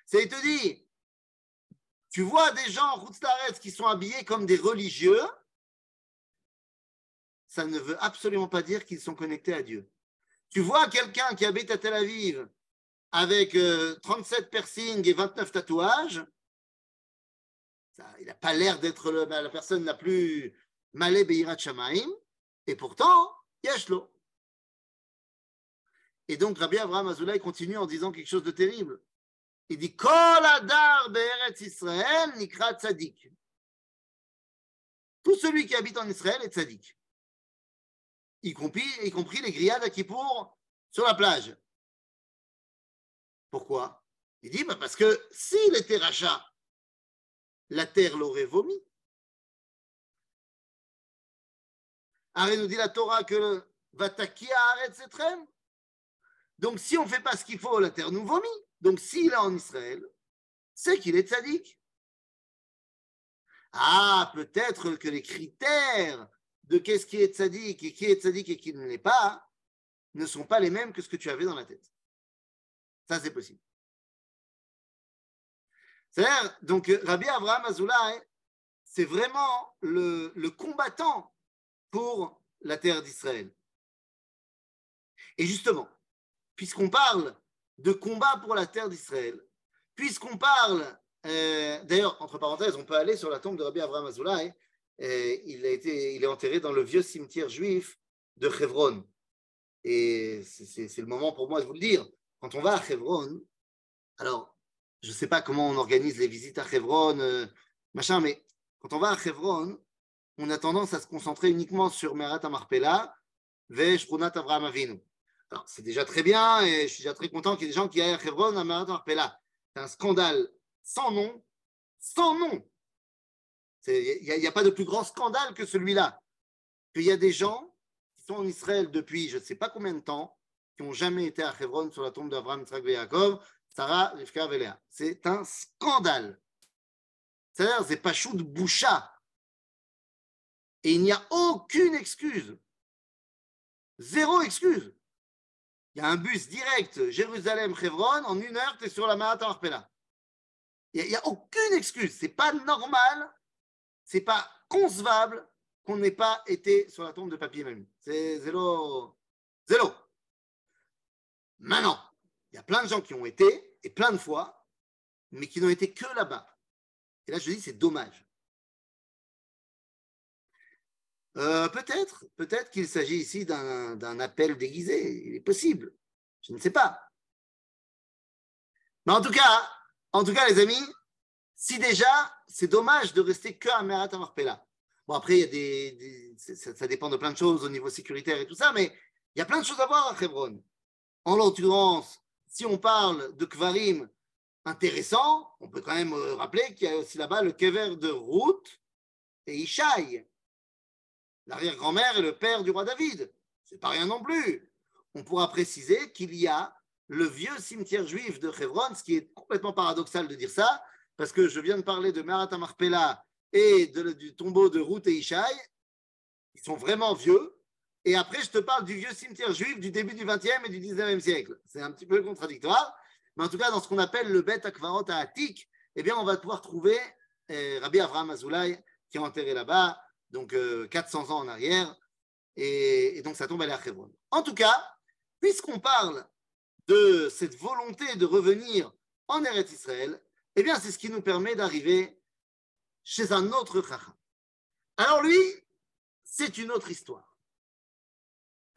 C'est, te dit, tu vois des gens en qui sont habillés comme des religieux, ça ne veut absolument pas dire qu'ils sont connectés à Dieu. Tu vois quelqu'un qui habite à Tel Aviv avec 37 euh, piercings et 29 tatouages, il n'a pas l'air d'être la personne la plus malé Beirat Shamaim, et pourtant, Yashlo. Et donc Rabbi Abraham Azoulay continue en disant quelque chose de terrible. Il dit Kol Adar Be'eretz Israël Nikra Tzadik. Tout celui qui habite en Israël est Tzadik y compris, y compris les grillades à Kippour sur la plage. Pourquoi? Il dit bah, parce que s'il était rachat, la terre l'aurait vomi. Arrête nous dit la Torah que Vatakia cette reine. Donc si on ne fait pas ce qu'il faut, la terre nous vomit. Donc s'il est en Israël, c'est qu'il est tzaddik. Ah, peut-être que les critères de qu'est-ce qui est tzaddik et qui est tzaddik et qui ne l'est pas ne sont pas les mêmes que ce que tu avais dans la tête. Ça, c'est possible. C'est-à-dire, donc, Rabbi Abraham Azoulay, c'est vraiment le combattant pour la terre d'Israël. Et justement, puisqu'on parle de combat pour la terre d'Israël, puisqu'on parle, euh, d'ailleurs, entre parenthèses, on peut aller sur la tombe de Rabbi Abraham Azoulay il, a été, il est enterré dans le vieux cimetière juif de Hebron. Et c'est le moment pour moi de vous le dire. Quand on va à Hebron, alors, je ne sais pas comment on organise les visites à Hebron, euh, machin, mais quand on va à Hebron, on a tendance à se concentrer uniquement sur Merat Amarpela, Vesh Avraham Avinu. C'est déjà très bien et je suis déjà très content qu'il y ait des gens qui aillent à Hebron à Merat Amarpela. C'est un scandale sans nom, sans nom. Il n'y a, pas de plus grand scandale que celui-là. Qu'il y a des gens qui sont en Israël depuis je ne sais pas combien de temps, qui n'ont jamais été à Hebron sur la tombe d'Abraham, Yitzhak Yaakov, Sarah, Rivka Véléa. C'est un scandale. C'est-à-dire, c'est pas chou de boucha. Et il n'y a aucune excuse. Zéro excuse. Il y a un bus direct Jérusalem-Hebron, en une heure, tu es sur la Mahat Arpela. Il n'y a, aucune excuse. C'est pas normal c'est pas concevable qu'on n'ait pas été sur la tombe de papier mamie. C'est zéro. Zéro. Maintenant, il y a plein de gens qui ont été, et plein de fois, mais qui n'ont été que là-bas. Et là, je dis, c'est dommage. Euh, peut-être, peut-être qu'il s'agit ici d'un appel déguisé. Il est possible. Je ne sais pas. Mais en tout cas, en tout cas, les amis, si déjà, c'est dommage de rester que à Merat Amarpela. Bon, après, il y a des, ça, dépend de plein de choses au niveau sécuritaire et tout ça, mais il y a plein de choses à voir à Hebron. En l'occurrence, si on parle de Kvarim intéressant, on peut quand même euh, rappeler qu'il y a aussi là-bas le Kever de Ruth et Ishaï, l'arrière-grand-mère et le père du roi David. C'est pas rien non plus. On pourra préciser qu'il y a le vieux cimetière juif de Hebron, ce qui est complètement paradoxal de dire ça, parce que je viens de parler de Marat Marpella et du tombeau de Ruth et Ishaï. Ils sont vraiment vieux. Et après, je te parle du vieux cimetière juif du début du XXe et du XIXe siècle. C'est un petit peu contradictoire. Mais en tout cas, dans ce qu'on appelle le Bet Akvarot à Atik, eh bien, on va pouvoir trouver eh, Rabbi Avraham Azoulay qui est enterré là-bas, donc 400 euh, ans en arrière. Et, donc, ça tombe à la Hebron. En tout cas, puisqu'on parle de cette volonté de revenir en Eretz Israël, eh bien, c'est ce qui nous permet d'arriver chez un autre Chacham. Alors lui, c'est une autre histoire.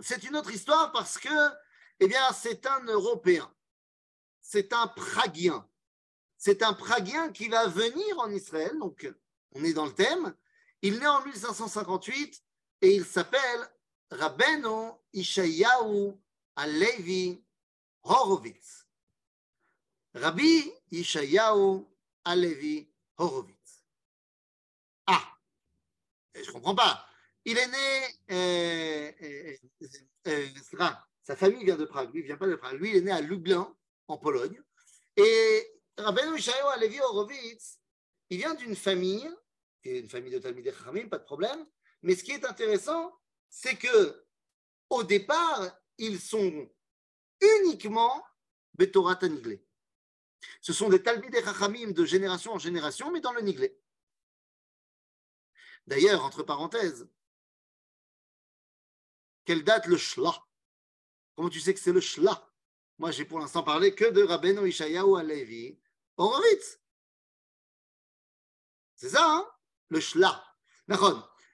C'est une autre histoire parce que, eh bien, c'est un Européen. C'est un Praguien. C'est un Praguien qui va venir en Israël. Donc, on est dans le thème. Il naît en 1558 et il s'appelle Rabbeinu Ishayahu Alevi Horowitz. Rabbi Ishayahu Alevi Horowitz. Ah, je ne comprends pas. Il est né, euh, euh, euh, sa famille vient de Prague, lui, il vient pas de Prague. Lui, il est né à Lublin, en Pologne. Et Rabbeinu Ishayahu Alevi Horowitz, il vient d'une famille, une famille de Talmidei Chachamim, pas de problème, mais ce qui est intéressant, c'est que au départ, ils sont uniquement Betorat Niglé. Ce sont des Talmidei Chachamim de génération en génération, mais dans le Niglé. D'ailleurs, entre parenthèses, quelle date le Shla? Comment tu sais que c'est le Shla? Moi, j'ai pour l'instant parlé que de Rabbeinu Ishayahu Alevi Horowitz. C'est ça, hein? Le Shla.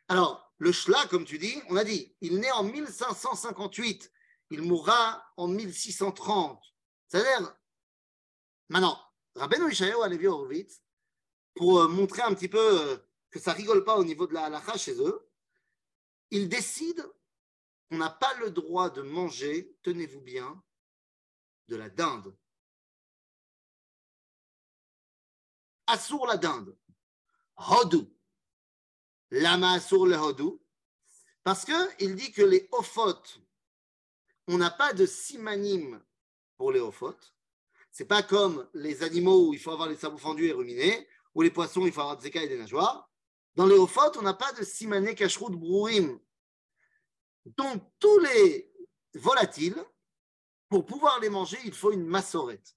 Alors, le Shla, comme tu dis, on a dit, il naît en 1558, il mourra en 1630. C'est-à-dire, maintenant, Rabbeinu Ishayahu Alevi Horowitz, pour euh, montrer un petit peu euh, que ça rigole pas au niveau de la halakha chez eux, il décide qu'on n'a pas le droit de manger, tenez-vous bien, de la dinde. Assour la dinde. Hodou. Lama assour le hodou. Parce qu'il dit que les ophotes, on n'a pas de simanim pour les ophotes. C'est pas comme les animaux où il faut avoir les sabots fendus et ruminés, ou les poissons, il faut avoir des écailles et des nageoires. Dans les ophotes, on n'a pas de simané kashrut brourim. Donc, tous les volatiles, pour pouvoir les manger, il faut une massorette.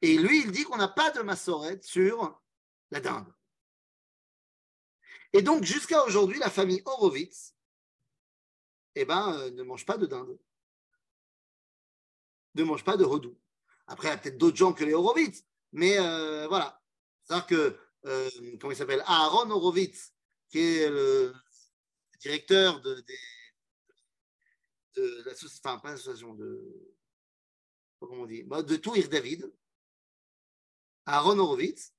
Et lui, il dit qu'on n'a pas de massorette sur la dinde. Et donc, jusqu'à aujourd'hui, la famille Horowitz eh ben, euh, ne mange pas de dinde. Ne mange pas de redou. Après, il y a peut-être d'autres gens que les Horowitz, mais euh, voilà. C'est-à-dire que, euh, comment il s'appelle? Aaron Horowitz, qui est le directeur de, de, l'association, enfin, pas de, comment on dit, bah, de Touir David, Aaron Horowitz,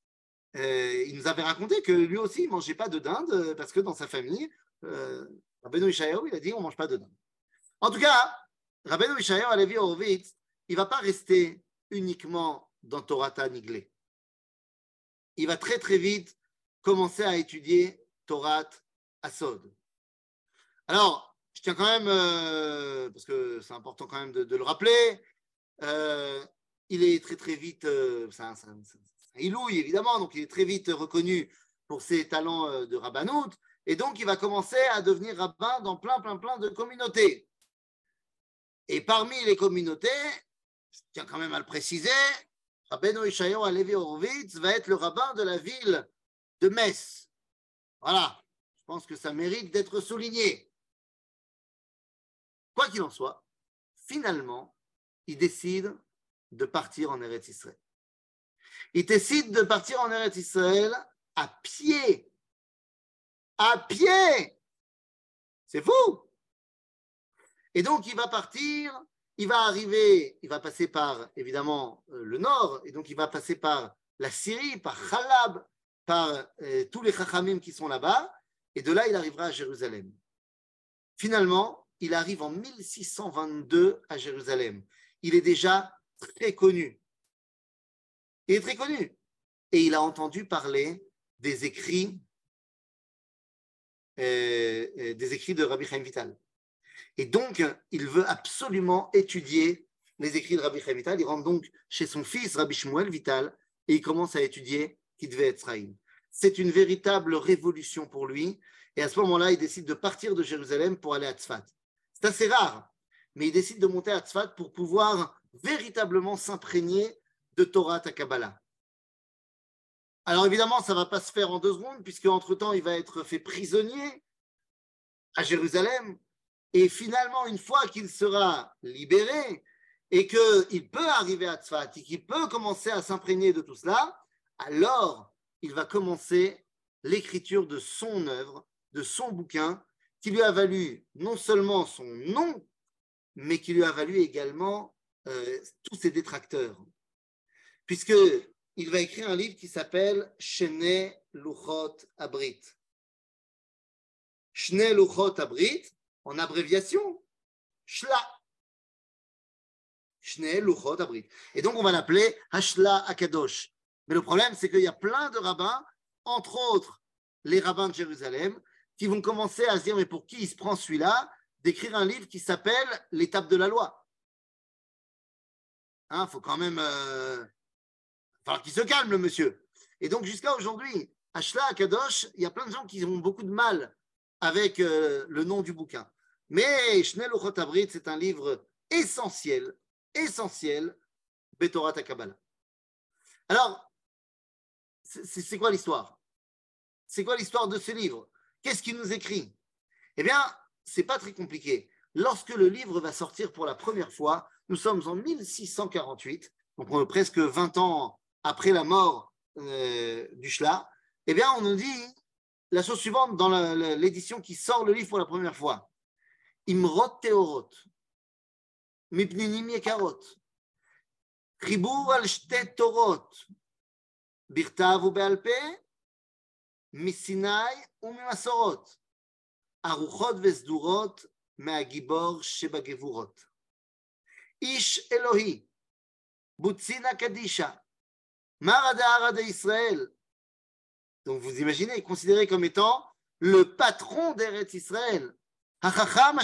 euh, il nous avait raconté que lui aussi, il ne mangeait pas de dinde euh, parce que dans sa famille, euh, Rabbeinu il a dit on ne mange pas de dinde. En tout cas, Rabbeinu Ishayahu Alevi Horowitz, il ne va pas rester uniquement dans Torah Niglé. Il va très très vite commencer à étudier Torah Asod. Alors, je tiens quand même, euh, parce que c'est important quand même de, le rappeler, il est très très vite, ilouille évidemment, donc il est très vite reconnu pour ses talents de rabbanout, et donc il va commencer à devenir rabbin dans plein plein plein de communautés. Et parmi les communautés, je tiens quand même à le préciser, Rabbeinu Ishayahu Alevi Horowitz va être le rabbin de la ville de Metz. Voilà, je pense que ça mérite d'être souligné. Quoi qu'il en soit, finalement, il décide de partir en Eretz Israël. Il décide de partir en Eretz Israël à pied. À pied C'est fou Et donc, il va partir, il va arriver, il va passer par, évidemment, euh, le nord, et donc il va passer par la Syrie, par Khalab, par euh, tous les Chachamim qui sont là-bas, Et de là, il arrivera à Jérusalem. Finalement, il arrive en 1622 à Jérusalem. Il est déjà très connu. Il est très connu. Et il a entendu parler des écrits, euh, euh, des écrits de Rabbi Chaim Vital. Et donc, il veut absolument étudier les écrits de Rabbi Chaim Vital. Il rentre donc chez son fils, Rabbi Shmuel Vital, et il commence à étudier devait être C'est une véritable révolution pour lui. Et à ce moment-là, il décide de partir de Jérusalem pour aller à Tzfat. C'est assez rare, mais il décide de monter à Tzfat pour pouvoir véritablement s'imprégner de Torah à Kabbalah. Alors évidemment, ça ne va pas se faire en deux secondes, puisque entre-temps, il va être fait prisonnier à Jérusalem. Et finalement, une fois qu'il sera libéré et qu'il peut arriver à Tzfat et qu'il peut commencer à s'imprégner de tout cela, alors il va commencer l'écriture de son œuvre, de son bouquin, qui lui a valu non seulement son nom, mais qui lui a valu également euh, tous ses détracteurs. Puisqu'il va écrire un livre qui s'appelle Shene Luchot Abrit. Shne Luchot Abrit, en abréviation, Shla. Shne Luchot Abrit. Et donc on va l'appeler Hashla Akadosh. Mais le problème, c'est qu'il y a plein de rabbins, entre autres les rabbins de Jérusalem, qui vont commencer à se dire, mais pour qui il se prend celui-là d'écrire un livre qui s'appelle L'étape de la loi? Il hein, faut quand même... Euh... falloir qu'il se calme, le monsieur. Et donc, jusqu'à aujourd'hui, Ashla, Kadosh, il y a plein de gens qui ont beaucoup de mal avec euh, le nom du bouquin. Mais Shnel Abrit, c'est un livre essentiel, essentiel, Betorat Kabbalah. Alors, c'est quoi l'histoire? C'est quoi l'histoire de ce livre? Qu'est-ce qu'il nous écrit? Eh bien, c'est pas très compliqué. Lorsque le livre va sortir pour la première fois, nous sommes en 1648, donc presque 20 ans après la mort euh, du Shla, eh bien, on nous dit la chose suivante dans l'édition qui sort le livre pour la première fois. Imrot Teorot, Mipninim Yekarot, Chibur al Shte Torot, Birtav ou Bealpe, Misinai ou Mimasorot, Aruchot Vesdurot, Meagibor Shebagevurot. Ish Elohi, Butzina Kadisha, Maradahara de Israël. Donc vous imaginez, considéré comme étant le patron d'Eretz Israël. Hachacham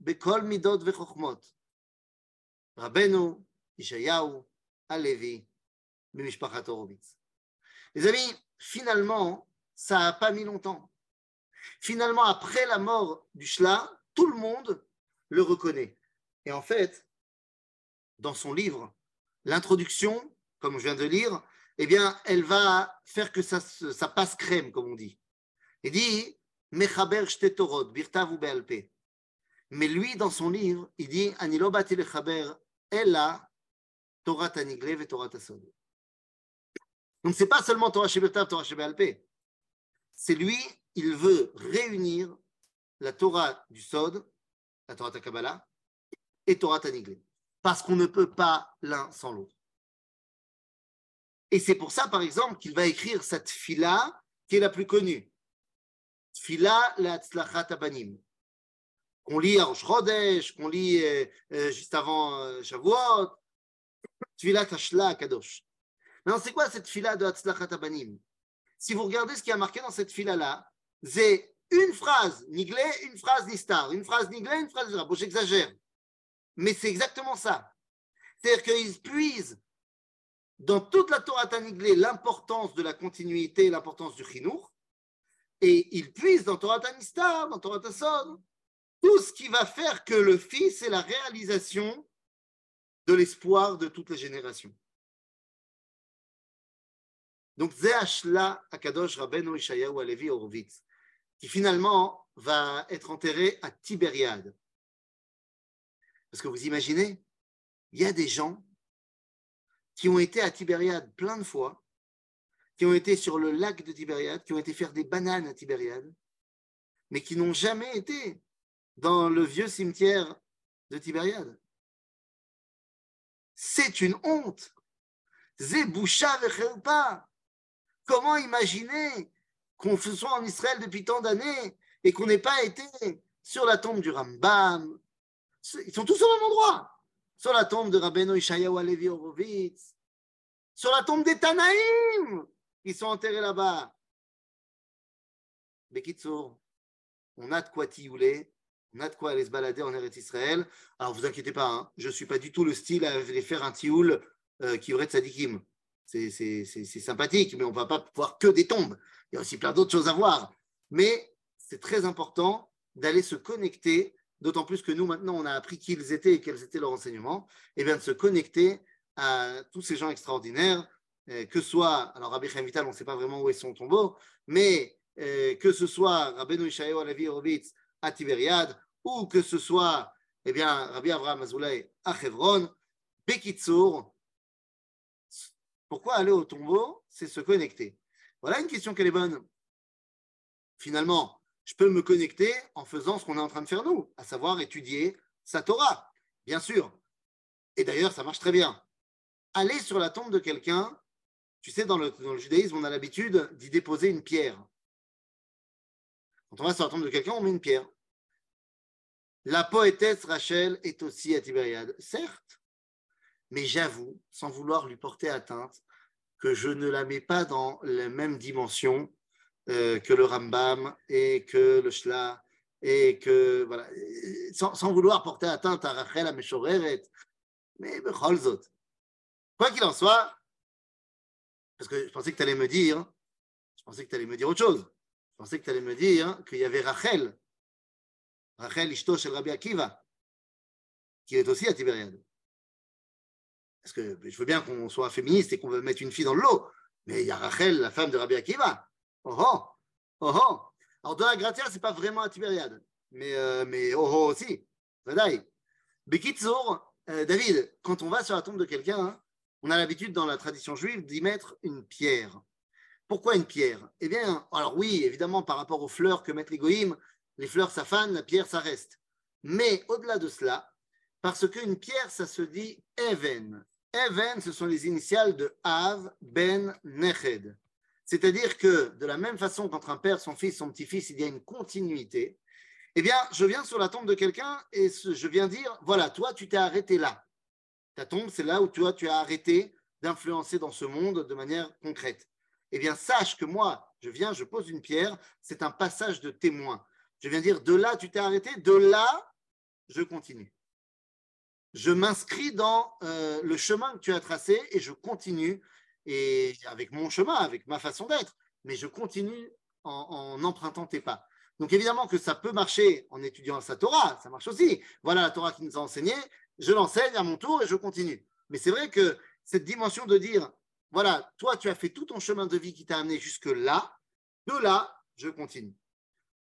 Bekol Midot Rabbeinu, Ishayahu, Alevi, Horowitz. Les amis, finalement, ça n'a pas mis longtemps. Finalement, après la mort du Shla, tout le monde le reconnaît. Et en fait, dans son livre, l'introduction comme je viens de lire, eh bien, elle va faire que ça, passe crème, comme on dit. Il dit Mechaber Birtav ou Mais lui, dans son livre, il dit lechaber, ella Torah tanigle et Torah. Donc, ce n'est pas seulement Torah Shebirtav, Torah Shebealpe. C'est lui, il veut réunir la Torah du Sod, la Torah Takabala, et Torah Taniglé. Parce qu'on ne peut pas l'un sans l'autre. Et c'est pour ça, par exemple, qu'il va écrire cette fila qui est la plus connue. Fila la Tzlachat Abanim. Qu'on lit à Rosh qu'on lit euh, euh, juste avant euh, Shavuot. Fila Tashla Kadosh. Maintenant, c'est quoi cette fila de Hatzlachat Abanim Si vous regardez ce qui a marqué dans cette fila-là, c'est une phrase niglé, une phrase nistar, une phrase niglé, une phrase Bon, j'exagère. Mais c'est exactement ça. C'est-à-dire qu'ils puisent dans toute la Torah Taniglé l'importance de la continuité, l'importance du chinour, et ils puisent dans Torah Tanistar, dans Torah Tasson, tout ce qui va faire que le Fils est la réalisation de l'espoir de toutes les générations. Donc, Zéachla Akadosh Rabbeinu Ishayahu Alevi Horowitz, qui finalement va être enterré à Tibériade. Parce que vous imaginez, il y a des gens qui ont été à Tibériade plein de fois, qui ont été sur le lac de Tibériade, qui ont été faire des bananes à Tibériade, mais qui n'ont jamais été dans le vieux cimetière de Tibériade. C'est une honte. Zéboucha pas. Comment imaginer qu'on soit en Israël depuis tant d'années et qu'on n'ait pas été sur la tombe du Rambam? Ils sont tous au même endroit. Sur la tombe de Rabbeinu Ishayahu Alevi Horowitz. Sur la tombe des Tanaïm. Ils sont enterrés là-bas. Bekitsour, on a de quoi tiouler, on a de quoi aller se balader en Eretz Israël. Alors, vous inquiétez pas, hein, je ne suis pas du tout le style à aller faire un tioul euh, qui aurait de sadikim. C'est sympathique, mais on ne va pas voir que des tombes. Il y a aussi plein d'autres choses à voir. Mais c'est très important d'aller se connecter, d'autant plus que nous, maintenant, on a appris qui ils étaient et quels étaient leurs enseignements, et bien de se connecter à tous ces gens extraordinaires, euh, que soit, alors Rabbi Chaim Vital, on ne sait pas vraiment où est son tombeau, mais euh, que ce soit Rabbeinu Ishaïo Alavi Horowitz à Tibériade, ou que ce soit eh bien, Rabbi Avraham Azoulay à Hebron, Bekitsour, pourquoi aller au tombeau C'est se connecter? Voilà une question qu'elle est bonne. Finalement, je peux me connecter en faisant ce qu'on est en train de faire nous, à savoir étudier sa Torah, bien sûr. Et d'ailleurs, ça marche très bien. Aller sur la tombe de quelqu'un, tu sais, dans le, judaïsme, on a l'habitude d'y déposer une pierre. Quand on va sur la tombe de quelqu'un, on met une pierre. La poétesse Rachel est aussi à Tibériade, certes, mais j'avoue, sans vouloir lui porter atteinte, que je ne la mets pas dans la même dimension euh, que le Rambam et que le Shla et que voilà, sans, vouloir porter atteinte à Rachel, à Meshoreret, mais Becholzot. Quoi qu'il en soit, parce que je pensais que tu allais me dire, je pensais que tu allais me dire autre chose. Je pensais que tu allais me dire qu'il y avait Rachel, Rachel Ishto shel Rabbi Akiva, qui est aussi à Tibériade. Parce que je veux bien qu'on soit féministe et qu'on veut mettre une fille dans le lot, mais il y a Rachel, la femme de Rabbi Akiva. Oh oh, oh oh. Alors de la Gratia, c'est pas vraiment à Tibériade, mais, euh, mais oh oh aussi. Bekitzour, euh, David, quand on va sur la tombe de quelqu'un, hein, on a l'habitude dans la tradition juive d'y mettre une pierre. Pourquoi une pierre? Eh bien, alors oui, évidemment, par rapport aux fleurs que mettent les goïms, les fleurs ça la pierre ça reste. Mais au-delà de cela, parce qu'une pierre, ça se dit even. Even, ce sont les initiales de Av Ben Neched. C'est-à-dire que de la même façon qu'entre un père, son fils, son petit-fils, il y a une continuité, eh bien, je viens sur la tombe de quelqu'un et je viens dire, voilà, toi, tu t'es arrêté là. Ta tombe, c'est là où toi, tu as arrêté d'influencer dans ce monde de manière concrète. Eh bien, sache que moi, je viens, je pose une pierre, c'est un passage de témoin. Je viens dire, de là, tu t'es arrêté, de là, je continue je m'inscris dans euh, le chemin que tu as tracé et je continue, et avec mon chemin, avec ma façon d'être, mais je continue en, empruntant tes pas. Donc évidemment que ça peut marcher en étudiant sa Torah, ça marche aussi. Voilà la Torah qui nous a enseigné, je l'enseigne à mon tour et je continue. Mais c'est vrai que cette dimension de dire, voilà, toi tu as fait tout ton chemin de vie qui t'a amené jusque là, de là, je continue.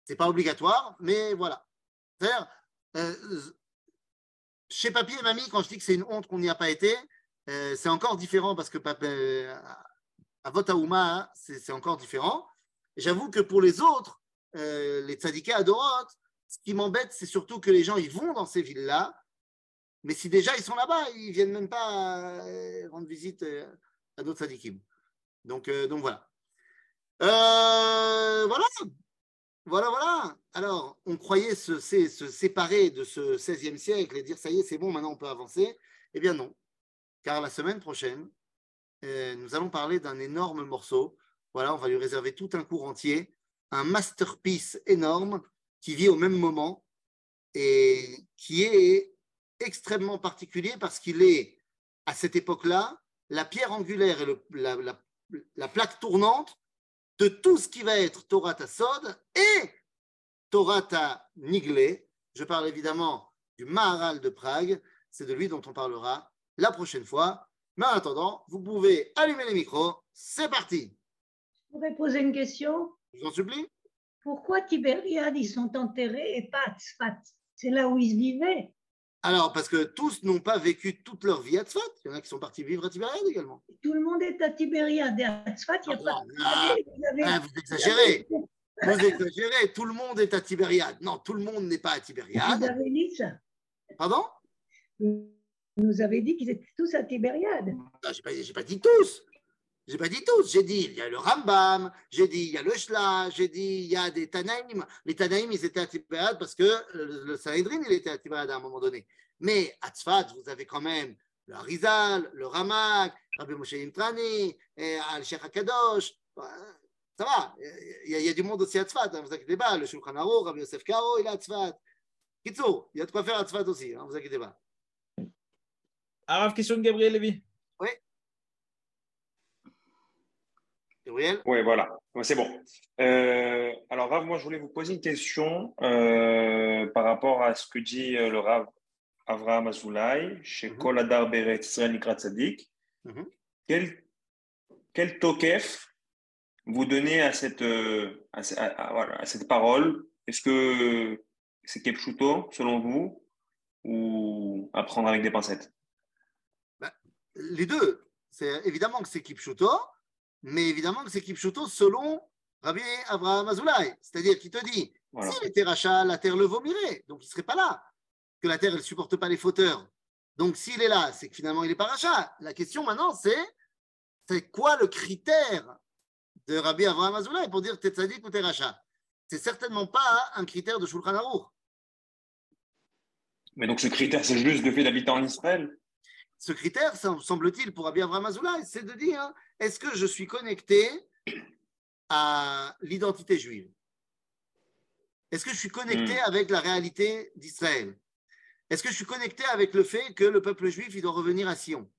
C'est pas obligatoire, mais voilà. C'est-à-dire, euh, chez papy et mamie, quand je dis que c'est une honte qu'on n'y a pas été, euh, c'est encore différent parce que euh, à Votaouma, hein, c'est encore différent. J'avoue que pour les autres, euh, les tzadikés adorot, ce qui m'embête, c'est surtout que les gens ils vont dans ces villes-là, mais si déjà ils sont là-bas, ils viennent même pas rendre visite à d'autres tzadikim. Donc, donc voilà. voilà. Voilà, voilà. Alors, on croyait se, séparer de ce 16e siècle et dire ça y est, c'est bon, maintenant on peut avancer. Eh bien non, car la semaine prochaine, euh, nous allons parler d'un énorme morceau. Voilà, on va lui réserver tout un cours entier, un masterpiece énorme qui vit au même moment et qui est extrêmement particulier parce qu'il est, à cette époque-là, la pierre angulaire et la plaque tournante de tout ce qui va être Torah Sod et Torah Niglé. Je parle évidemment du Maharal de Prague. C'est de lui dont on parlera la prochaine fois. Mais en attendant, vous pouvez allumer les micros. C'est parti. Je pourrais poser une question Je vous en supplie. Pourquoi Tibériade, ils sont enterrés et pas Tzfat C'est là où ils vivaient. Alors, parce que tous n'ont pas vécu toute leur vie à Tzfat. Il y en a qui sont partis vivre à Tibériade également. Tout le monde est à Tibériade. Et à Tzfat, il n'y a pas. Ah, ah, vous exagérez. Vous *laughs* exagérez. Tout le monde est à Tibériade. Non, tout le monde n'est pas à Tibériade. Vous avez dit ça. Pardon? Vous nous avez dit qu'ils étaient tous à Tibériade. Non, je n'ai pas, dit tous. J'ai pas dit tous, j'ai dit il y a le Rambam, j'ai dit il y a le Shla, j'ai dit il y a des Tanaïm. Les Tanaïm, ils étaient à Tibéad parce que le, le Sanhedrin, il était à Tibéad à un moment donné. Mais à Tzfat, vous avez quand même le Harizal, le Ramak, Rabbi Moshe Imtrani, Al-Sheikh Akadosh. Ça va, il y, a, du monde aussi à Tzfat, ne vous inquiétez pas. Le Shulchan Aruch, Rabbi Yosef Karo, il est à Tzfat. Kitso, il y a de quoi faire à Tzfat aussi, ne vous inquiétez pas. Arav, question de Gabriel Lévy. Oui. Gabriel Oui, voilà. C'est bon. Euh, alors, Rav, moi, je voulais vous poser une question euh, par rapport à ce que dit euh, le Rav Avraham Azoulay chez mm -hmm. Kol Adar Beret Israël Nikrat Tzadik. Mm -hmm. quel, quel tokef vous donnez à cette, à, à, à, voilà, à cette parole? Est-ce que c'est Kepchuto, selon vous, ou à prendre avec des pincettes? Les deux. C'est évidemment que c'est Kipchuto, mais évidemment que c'est Kipchuto selon Rabbi Avraham Azoulay. C'est-à-dire qu'il te dit, voilà. s'il était rachat, la terre le vomirait, donc il ne serait pas là. Que la terre, elle ne supporte pas les fauteurs. Donc s'il est là, c'est que finalement, il n'est pas rachat. La question maintenant, c'est c'est quoi le critère de Rabbi Avraham Azoulay pour dire t'es tzaddik ou t'es rachat? C'est certainement pas un critère de Shulchan Aruch. Mais donc ce critère, c'est juste le fait d'habiter en Israël? Ce critère, semble-t-il, pour Rabbi Azoulay, c'est de dire hein, est-ce que je suis connecté à l'identité juive? Est-ce que je suis connecté mmh. avec la réalité d'Israël? Est-ce que je suis connecté avec le fait que le peuple juif, il doit revenir à Sion?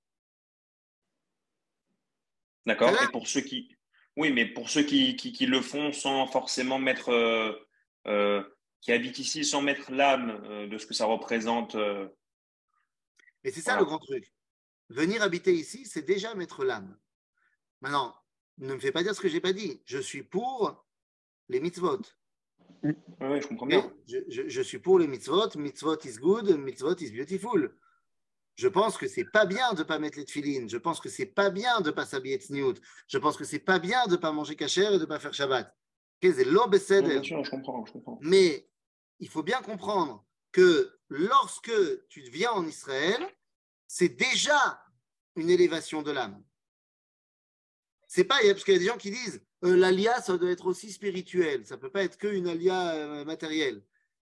D'accord. Et pour ceux qui, oui, mais pour ceux qui, qui, qui le font sans forcément mettre, euh, euh, qui habitent ici sans mettre l'âme euh, de ce que ça représente. Et c'est ça voilà. le grand truc. Venir habiter ici, c'est déjà mettre l'âme. Maintenant, ne me fais pas dire ce que j'ai pas dit. Je suis pour les mitzvot. Oui, je comprends bien. Je, je, je, suis pour les mitzvot. Mitzvot is good, mitzvot is beautiful. Je pense que c'est pas bien de pas mettre les tefilines. Je pense que c'est pas bien de pas s'habiller tzniout. Je pense que c'est pas bien de pas manger kasher et de pas faire Shabbat. bien sûr, je comprends, je comprends. Mais il faut bien comprendre que lorsque tu viens en Israël, c'est déjà une élévation de l'âme. C'est pas parce qu'il y a des gens qui disent euh, l'alia ça doit être aussi spirituel, ça peut pas être qu'une alia euh, matérielle.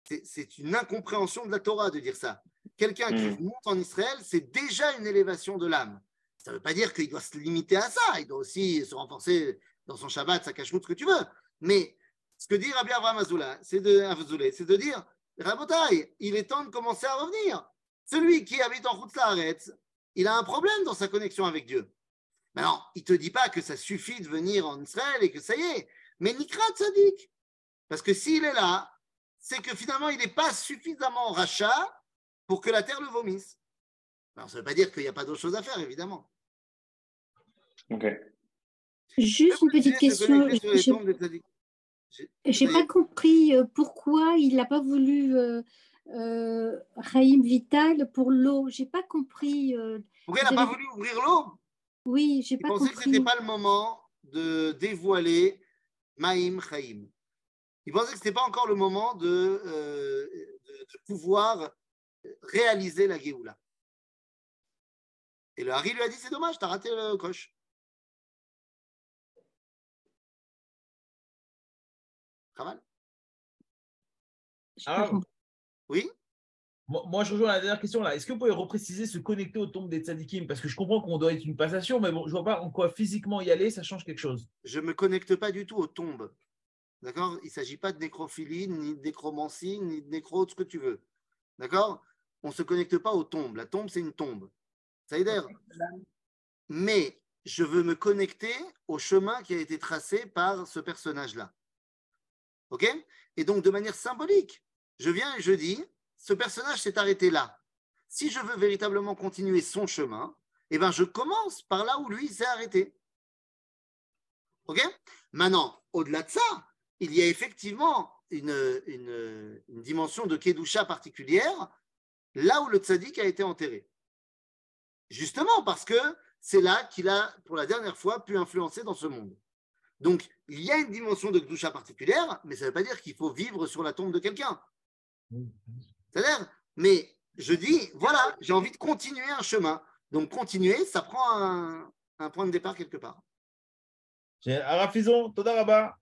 C'est une incompréhension de la Torah de dire ça. Quelqu'un mmh. qui monte en Israël, c'est déjà une élévation de l'âme. Ça ne veut pas dire qu'il doit se limiter à ça. Il doit aussi se renforcer dans son Shabbat, sa cache ce que tu veux. Mais ce que dit Rabbi Abraham Azoula, c'est de, c'est de dire Rabotai, il est temps de commencer à revenir. Celui qui habite en Routzaharetz, il a un problème dans sa connexion avec Dieu. Maintenant, il ne te dit pas que ça suffit de venir en Israël et que ça y est. Mais Nikrat Sadik. Parce que s'il est là, c'est que finalement, il n'est pas suffisamment rachat pour que la terre le vomisse. Alors, ça ne veut pas dire qu'il n'y a pas d'autre chose à faire, évidemment. Ok. Juste une petite question. Je n'ai pas compris pourquoi il n'a pas voulu euh, euh, Raïm Vital pour l'eau. Je n'ai pas compris. Euh, pourquoi il n'a pas voulu ouvrir l'eau? Oui, j'ai pas compris. Il pensait que ce n'était pas le moment de dévoiler Maïm Chaim. Il pensait que ce n'était pas encore le moment de, euh, de, de pouvoir réaliser la Géoula. Et le Harry lui a dit c'est dommage, tu as raté le coche. Raval ah. Oui moi, je rejoins la dernière question là. Est-ce que vous pouvez repréciser se connecter aux tombes des tzadikim? Parce que je comprends qu'on doit être une passation, mais bon, je ne vois pas en quoi physiquement y aller, ça change quelque chose. Je ne me connecte pas du tout aux tombes. D'accord? Il ne s'agit pas de nécrophilie, ni de nécromancie, ni de nécro, ce que tu veux. D'accord? On ne se connecte pas aux tombes. La tombe, c'est une tombe. Ça aide. Mais je veux me connecter au chemin qui a été tracé par ce personnage-là. Et donc, de manière symbolique, je viens et je dis, ce personnage s'est arrêté là. Si je veux véritablement continuer son chemin, eh ben, je commence par là où lui s'est arrêté. OK? Maintenant, au-delà de ça, il y a effectivement une, une, une dimension de Kedusha particulière là où le tzaddik a été enterré. Justement parce que c'est là qu'il a, pour la dernière fois, pu influencer dans ce monde. Donc, il y a une dimension de Gdusha particulière, mais ça ne veut pas dire qu'il faut vivre sur la tombe de quelqu'un. C'est-à-dire, mais je dis, voilà, j'ai envie de continuer un chemin. Donc, continuer, ça prend un, point de départ quelque part. Arafizon, Todaraba.